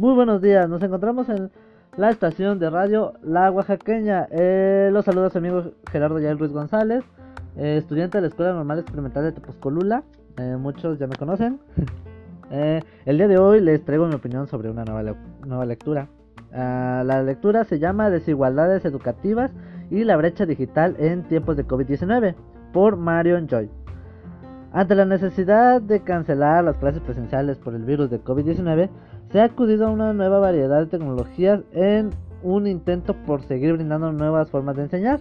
Muy buenos días, nos encontramos en la estación de radio La Oaxaqueña. Eh, los saludos a su amigo Gerardo Yael Ruiz González, eh, estudiante de la Escuela Normal Experimental de Tepozcolula. Eh, muchos ya me conocen. El día de hoy les traigo mi opinión sobre una nueva, nueva lectura. Ah, la lectura se llama Desigualdades Educativas y la brecha digital en tiempos de COVID-19 por Marion Joy. Ante la necesidad de cancelar las clases presenciales por el virus de COVID-19, se ha acudido a una nueva variedad de tecnologías en un intento por seguir brindando nuevas formas de enseñar.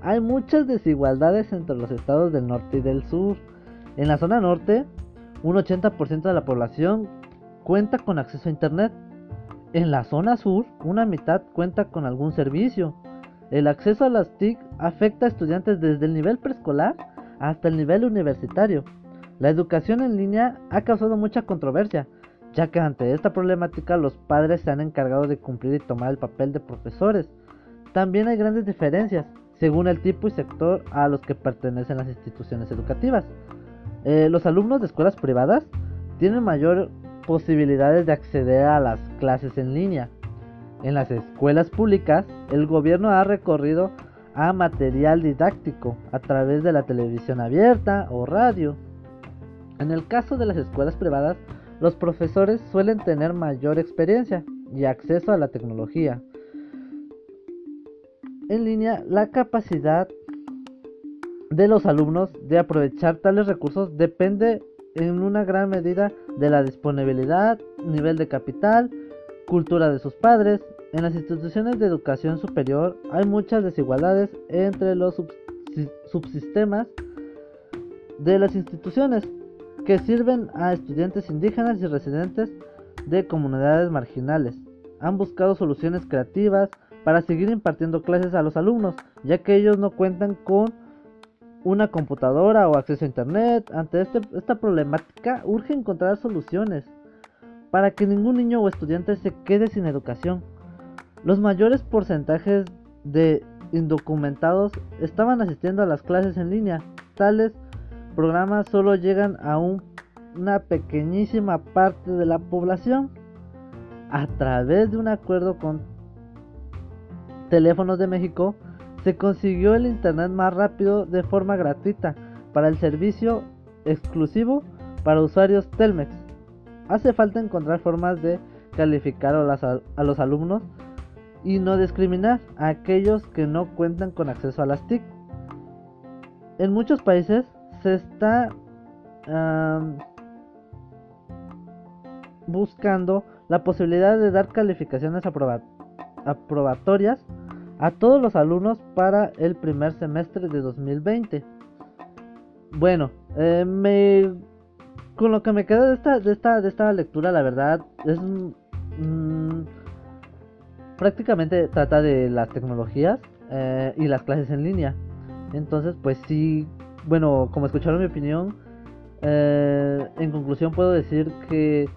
Hay muchas desigualdades entre los estados del norte y del sur. En la zona norte, un 80% de la población cuenta con acceso a Internet. En la zona sur, una mitad cuenta con algún servicio. El acceso a las TIC afecta a estudiantes desde el nivel preescolar hasta el nivel universitario. La educación en línea ha causado mucha controversia, ya que ante esta problemática los padres se han encargado de cumplir y tomar el papel de profesores. También hay grandes diferencias según el tipo y sector a los que pertenecen las instituciones educativas. Eh, los alumnos de escuelas privadas tienen mayor posibilidades de acceder a las clases en línea. En las escuelas públicas, el gobierno ha recorrido a material didáctico a través de la televisión abierta o radio. En el caso de las escuelas privadas, los profesores suelen tener mayor experiencia y acceso a la tecnología. En línea, la capacidad de los alumnos de aprovechar tales recursos depende en una gran medida de la disponibilidad, nivel de capital, cultura de sus padres. En las instituciones de educación superior hay muchas desigualdades entre los subsistemas de las instituciones que sirven a estudiantes indígenas y residentes de comunidades marginales. Han buscado soluciones creativas para seguir impartiendo clases a los alumnos, ya que ellos no cuentan con una computadora o acceso a internet. Ante este, esta problemática urge encontrar soluciones para que ningún niño o estudiante se quede sin educación. Los mayores porcentajes de indocumentados estaban asistiendo a las clases en línea, tales programas solo llegan a una pequeñísima parte de la población. A través de un acuerdo con Teléfonos de México, se consiguió el Internet más rápido de forma gratuita para el servicio exclusivo para usuarios Telmex. Hace falta encontrar formas de calificar a, los alumnos y no discriminar a aquellos que no cuentan con acceso a las TIC. En muchos países se está buscando la posibilidad de dar calificaciones aprobatorias a todos los alumnos para el primer semestre de 2020. Bueno, eh, me, con lo que me queda de esta, de esta, de esta lectura, la verdad, es mm, prácticamente trata de las tecnologías eh, y las clases en línea. Entonces, pues sí, bueno, como escucharon mi opinión, eh, en conclusión puedo decir que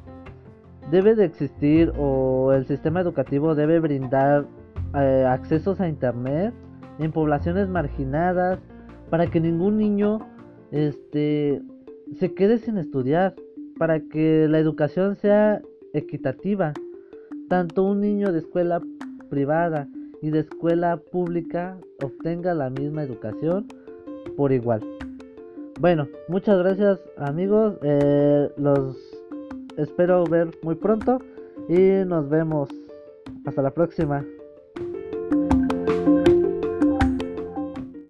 debe de existir o el sistema educativo debe brindar eh, accesos a internet en poblaciones marginadas para que ningún niño este se quede sin estudiar, para que la educación sea equitativa. Tanto un niño de escuela privada y de escuela pública obtenga la misma educación por igual. Bueno, muchas gracias amigos. Eh, los espero ver muy pronto y nos vemos. Hasta la próxima.